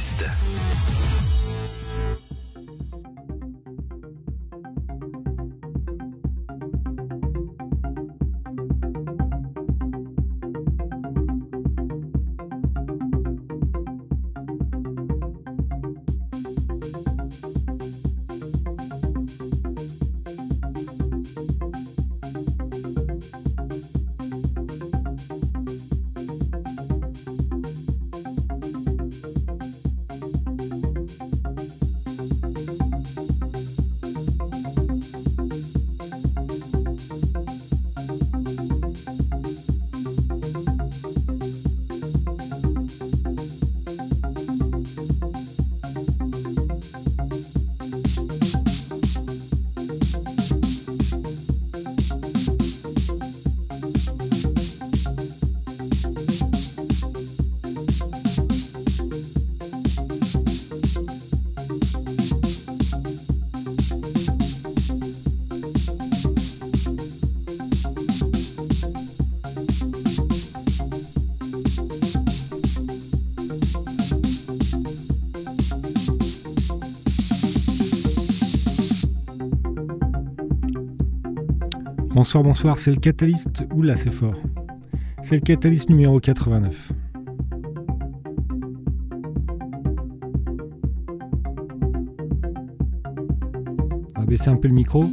bizde. Bonsoir, bonsoir, c'est le Catalyst. Oula, c'est fort. C'est le Catalyst numéro 89. On va baisser un peu le micro.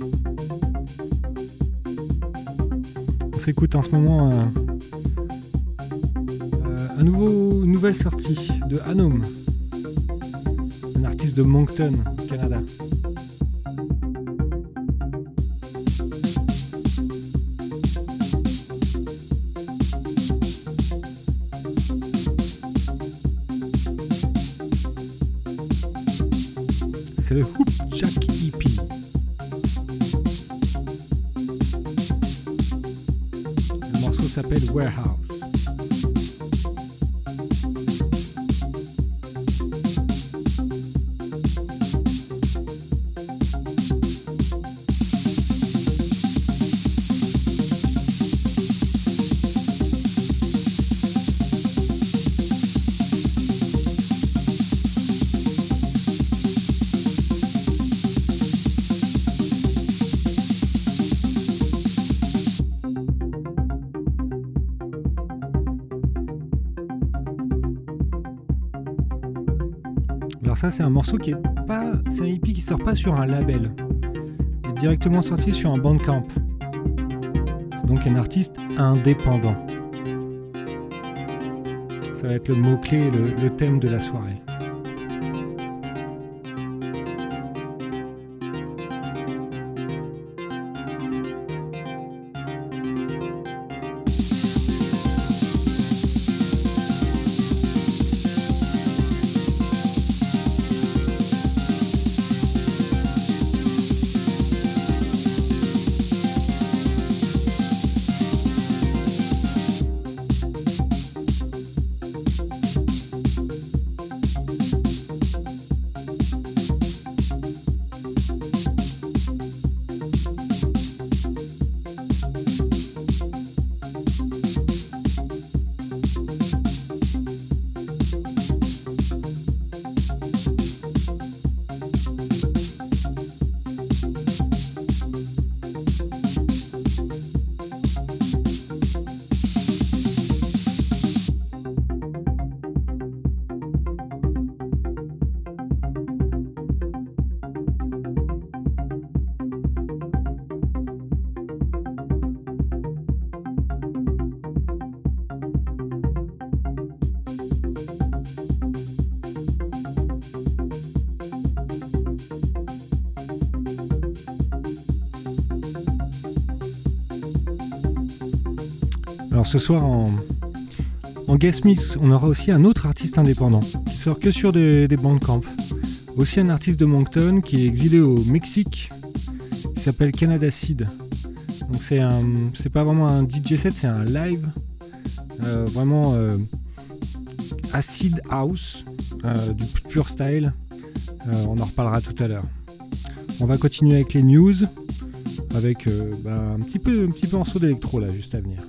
On s'écoute en ce moment un, euh, un nouveau, une nouvelle sortie de Anom, un artiste de Moncton, Canada. C'est un morceau qui est pas, c'est un hippie qui sort pas sur un label, il est directement sorti sur un bandcamp. C'est donc un artiste indépendant. Ça va être le mot clé, le, le thème de la soirée. Soir en, en guest mix, on aura aussi un autre artiste indépendant qui sort que sur des, des bandcamps. Aussi un artiste de Moncton qui est exilé au Mexique, qui s'appelle Canada Seed. Donc c'est un, c'est pas vraiment un DJ set, c'est un live, euh, vraiment euh, acid house, euh, du pur style. On en reparlera tout à l'heure. On va continuer avec les news, avec bah, un petit peu, un petit peu morceau d'électro là, juste à venir.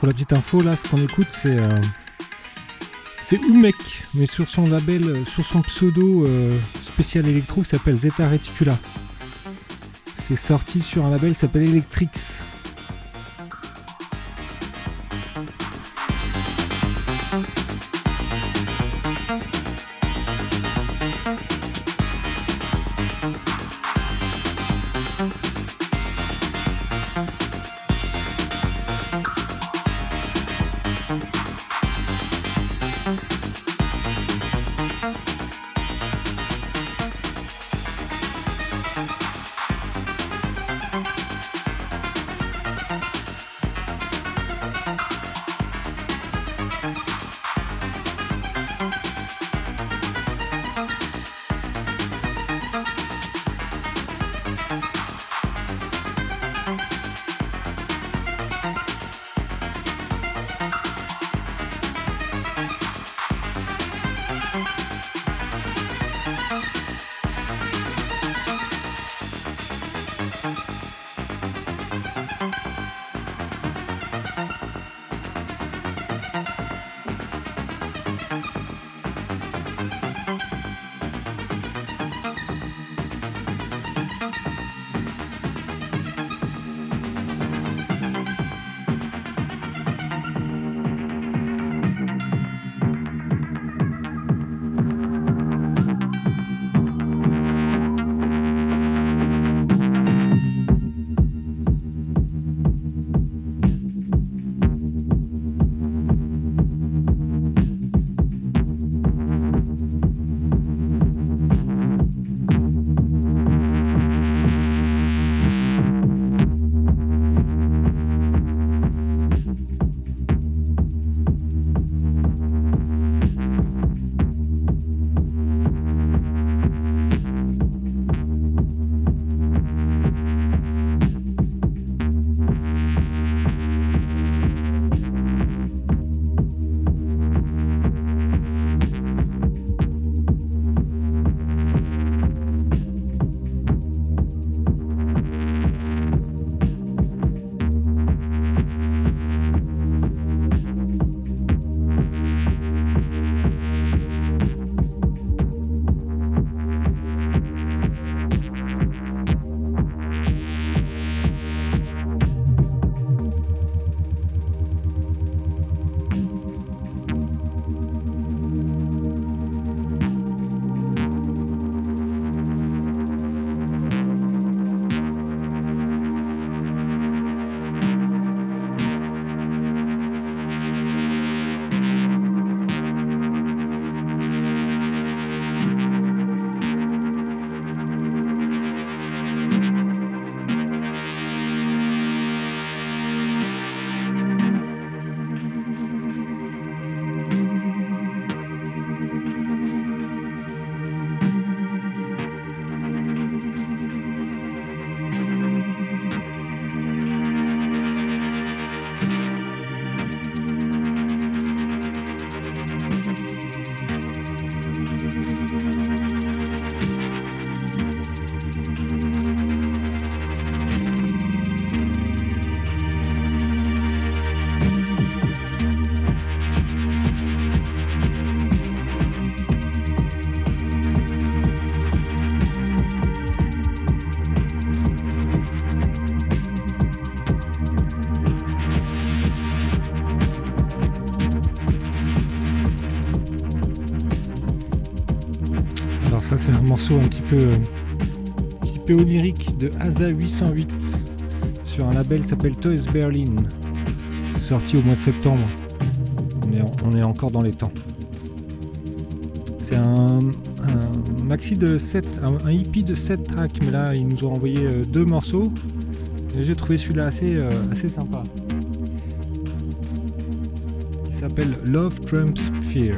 Pour la petite info, là, ce qu'on écoute, c'est euh, mais sur son label, euh, sur son pseudo euh, spécial électro qui s'appelle Zeta Reticula. C'est sorti sur un label qui s'appelle Electrix. Peu, petit de Asa 808 sur un label qui s'appelle Toys Berlin, sorti au mois de septembre. On est, on est encore dans les temps. C'est un, maxi de 7, un, hippie de 7 tracks, mais là ils nous ont envoyé euh, deux morceaux. Et j'ai trouvé celui-là assez, euh, assez sympa. S'appelle Love Trumps Fear.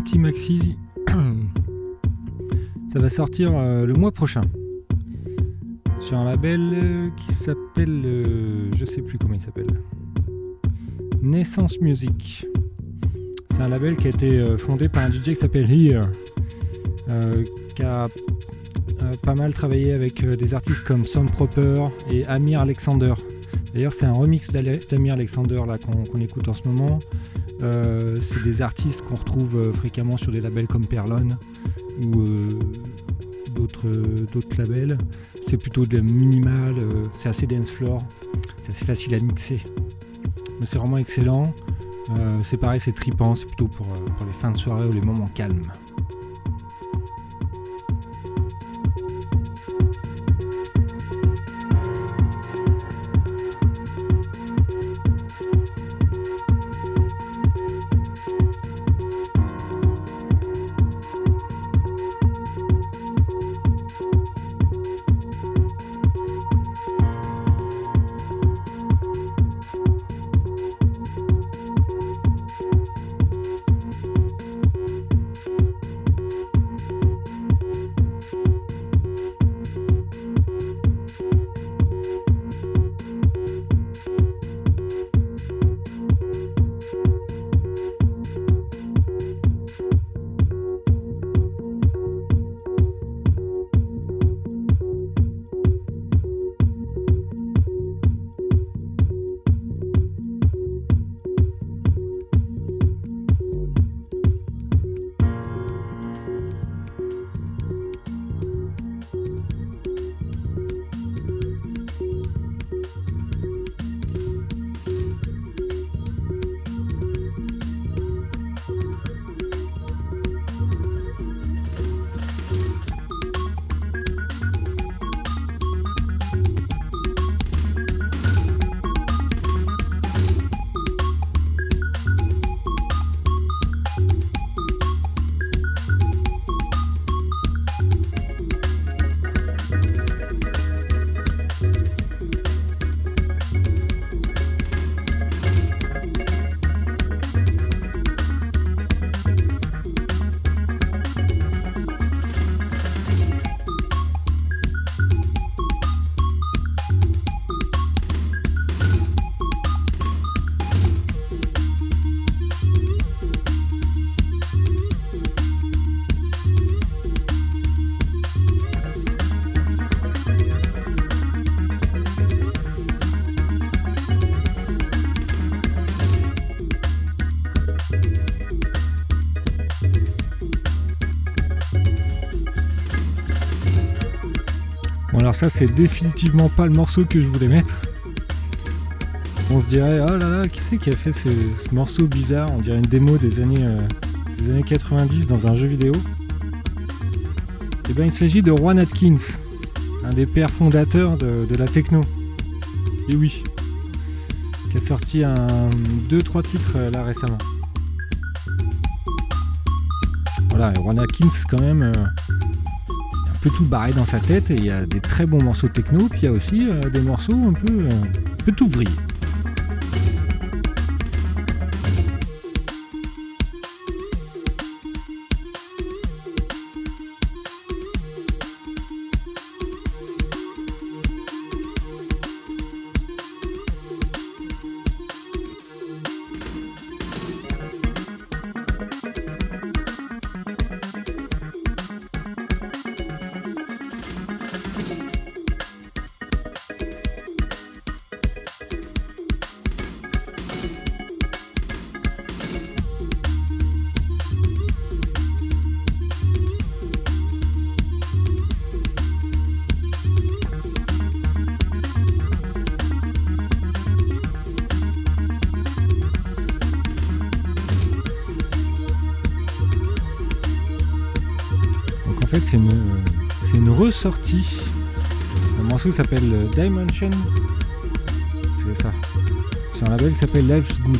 Un petit maxi. ça va sortir euh, le mois prochain. Sur un label euh, qui s'appelle. Euh, je sais plus comment il s'appelle. Naissance Music. C'est un label qui a été fondé par un DJ qui s'appelle Here. qui a pas mal travaillé avec des artistes comme Sound Proper et Amir Alexander. D'ailleurs, c'est un remix d'Amir Alexander là qu'on écoute en ce moment. Euh, c'est des artistes qu'on retrouve euh, fréquemment sur des labels comme Perlon ou euh, d'autres labels. C'est plutôt de minimal, c'est assez dance floor, c'est assez facile à mixer. Mais c'est vraiment excellent. c'est pareil, c'est tripant, c'est plutôt pour les fins de soirée ou les moments calmes. Ça c'est définitivement pas le morceau que je voulais mettre. On se dirait, oh là là, qui c'est qui a fait ce, morceau bizarre? On dirait une démo des années, euh, des années 90 dans un jeu vidéo. Et eh bien il s'agit de Juan Atkins, un des pères fondateurs de, la techno. Et oui, qui a sorti un 2-3 titres euh, là récemment. Voilà, et Juan Atkins quand même... Euh, peut tout barrer dans sa tête et il y a des très bons morceaux techno, puis il y a aussi euh, des morceaux un peu, euh, peu tout vriller. Morceau s'appelle Dimension. C'est ça. C'est un label qui s'appelle Life's Good.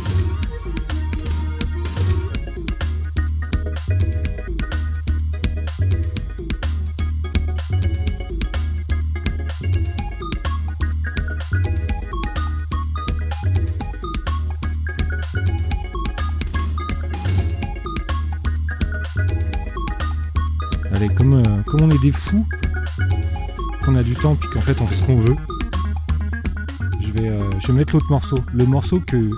comme, euh, comme on est des fous, a du temps puis qu'en fait on fait ce qu'on veut, je vais, euh, je vais mettre l'autre morceau. Le morceau que,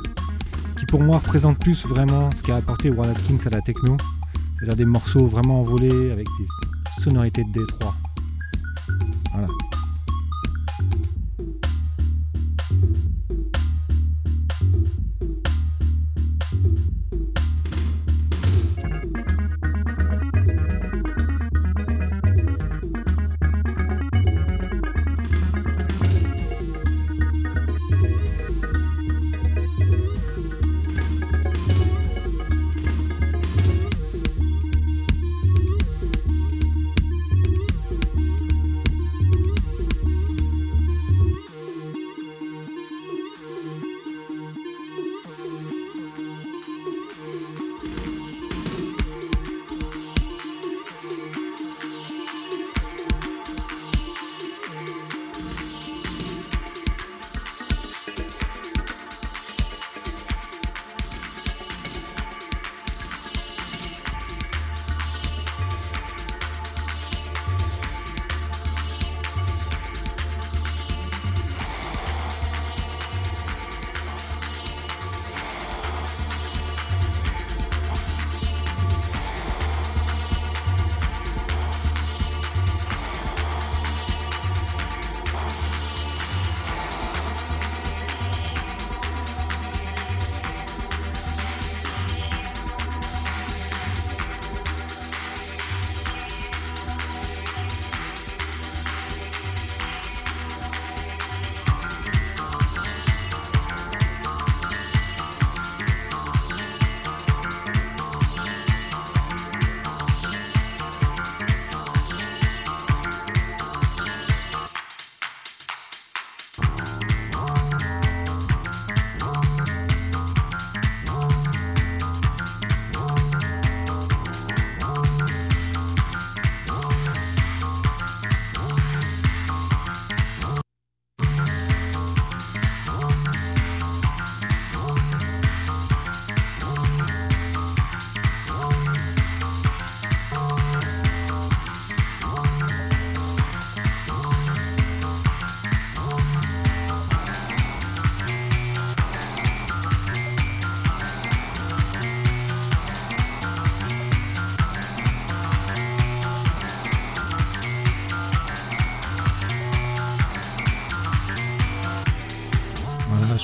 qui pour moi représente plus vraiment ce qu'a apporté Warren Atkins à la techno. C'est-à-dire des morceaux vraiment envolés avec des sonorités de Détroit.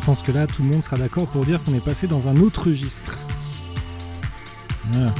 Pense que là, tout le monde sera d'accord pour dire qu'on est passé dans un autre registre. Voilà,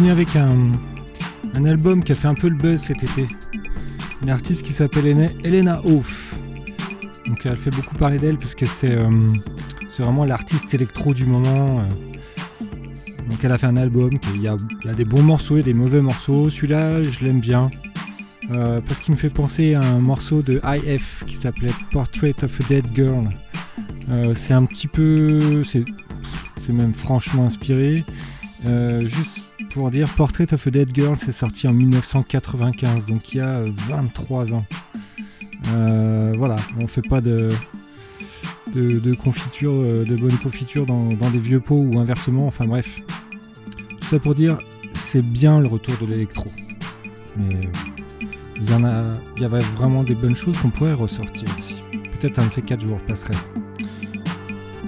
avec un, album qui a fait un peu le buzz cet été. Une artiste qui s'appelle Elena Hoff. Donc elle fait beaucoup parler d'elle parce que c'est vraiment l'artiste électro du moment. Donc elle a fait un album, il y, a, des bons morceaux et des mauvais morceaux. Celui-là, je l'aime bien. Euh, parce qu'il me fait penser à un morceau de IF qui s'appelait Portrait of a Dead Girl. Euh, c'est un petit peu. C'est même franchement inspiré. Euh, juste pour dire, Portrait of a Dead Girl, c'est sorti en 1995, donc il y a 23 ans. voilà, on fait pas de, confiture, de bonne confiture dans, des vieux pots ou inversement, enfin bref. Tout ça pour dire, c'est bien le retour de l'électro. Mais il y en a, il y avait vraiment des bonnes choses qu'on pourrait ressortir ici. Peut-être un de ces 4 jours passerait.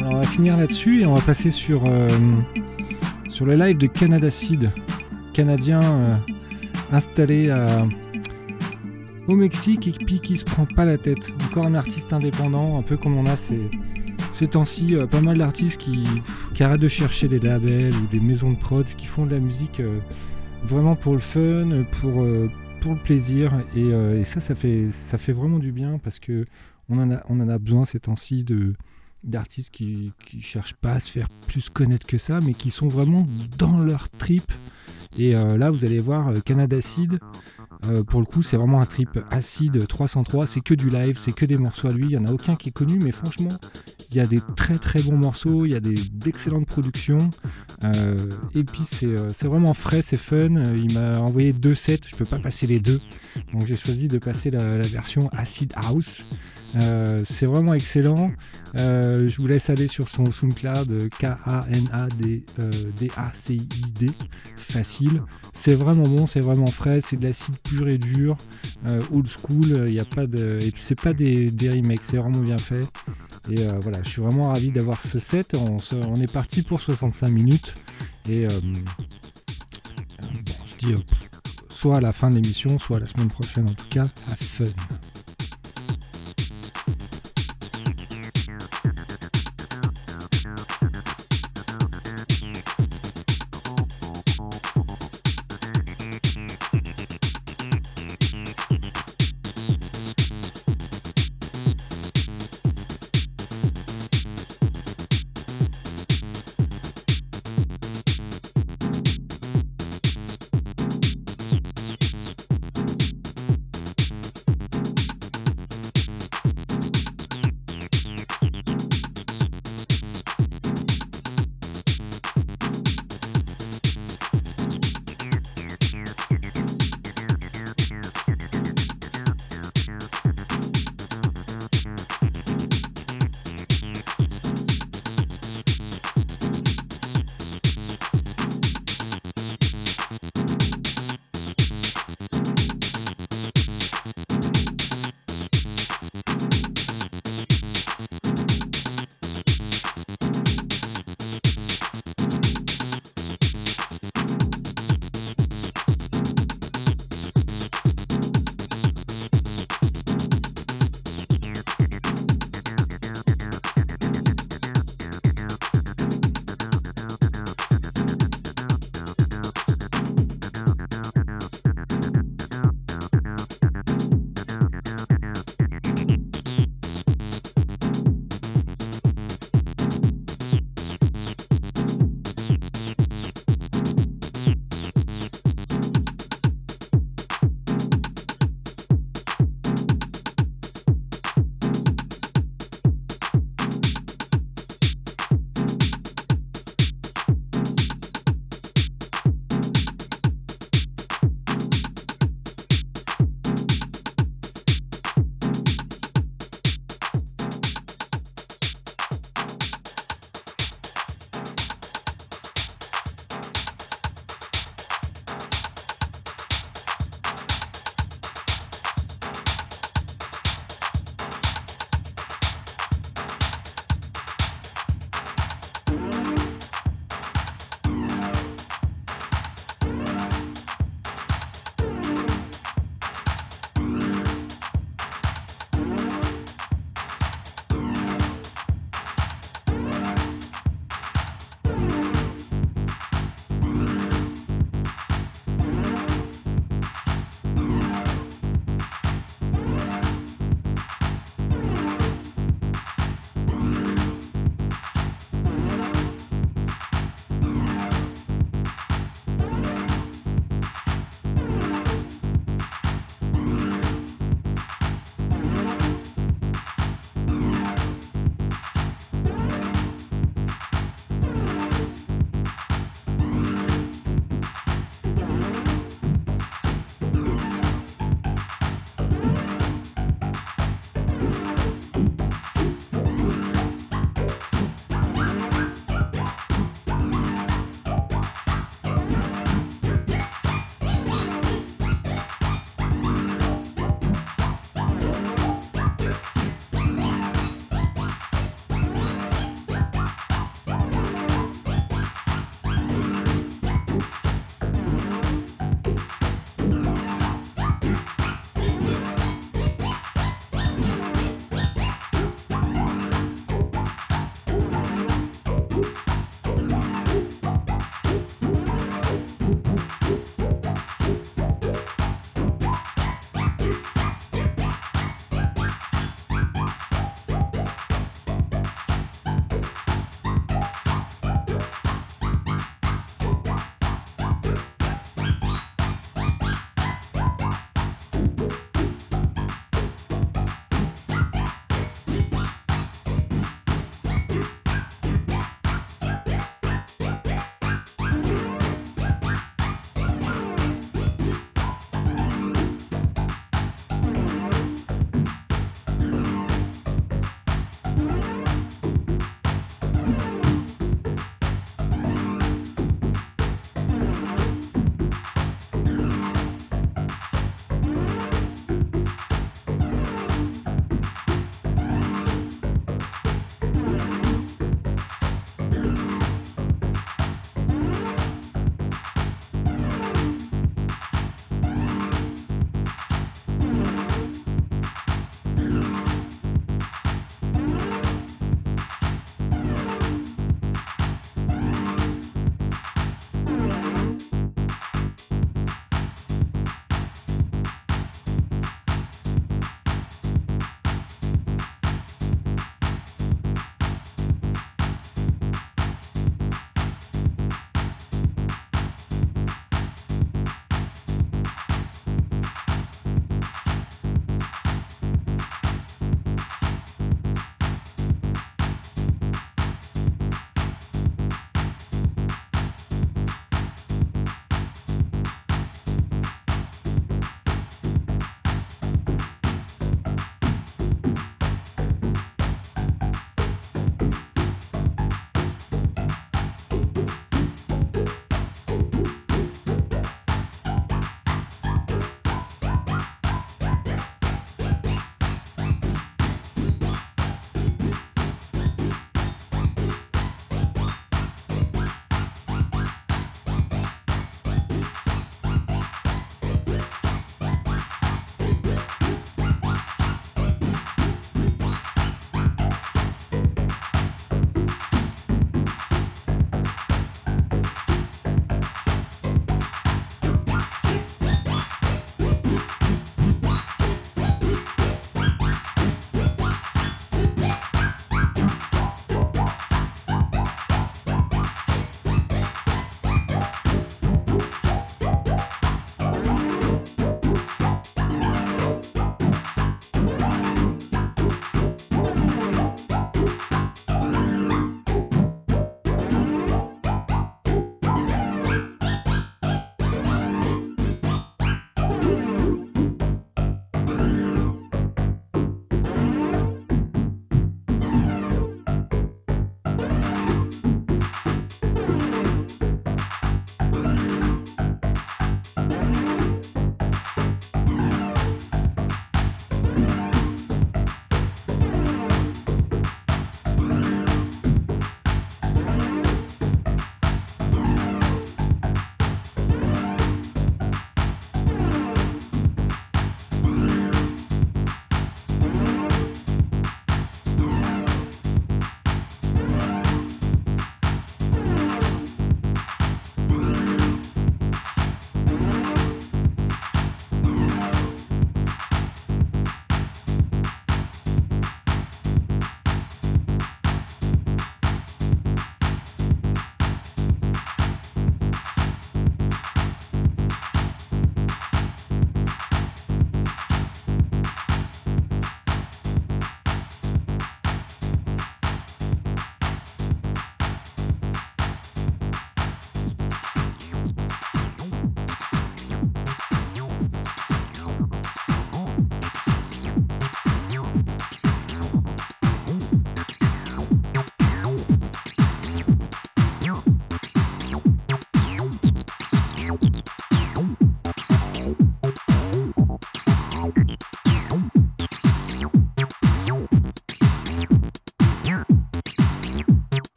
Alors on va finir là-dessus et on va passer sur, euh, sur le live de Canada Seed, canadien euh, installé au Mexique et puis qui se prend pas la tête. Encore un artiste indépendant, un peu comme on a ces, ces temps-ci, euh, pas mal d'artistes qui, arrêtent de chercher des labels ou des maisons de prod, qui font de la musique vraiment pour le fun, pour le plaisir euh, et, ça, ça fait, ça fait vraiment du bien parce que on en a, on en a besoin ces temps-ci de d'artistes qui, cherchent pas à se faire plus connaître que ça, mais qui sont vraiment dans leur trip. Et euh, là, vous allez voir euh, Canada Acid. pour le coup, c'est vraiment un trip acide 303. C'est que du live, c'est que des morceaux à lui. Il y en a aucun qui est connu, mais franchement, il y a des très très bons morceaux, il y a d'excellentes productions. Euh, et puis euh, c'est vraiment frais, c'est fun. Il m'a envoyé deux sets, je peux pas passer les deux. Donc j'ai choisi de passer la, version Acid House. Euh, c'est vraiment excellent. je vous laisse aller sur son SoundCloud K-A-N-A-D-A-C-I-D. Facile. C'est vraiment bon, c'est vraiment frais, c'est de l'acide pur et dur, old school. Il n'y a pas de. C'est pas des, des remakes, c'est vraiment bien fait. Et euh, voilà, je suis vraiment ravi d'avoir ce set. On, est parti pour 65 minutes. Et euh, on se dit euh, soit à la fin de l'émission, soit la semaine prochaine en tout cas, à fun.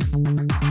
Música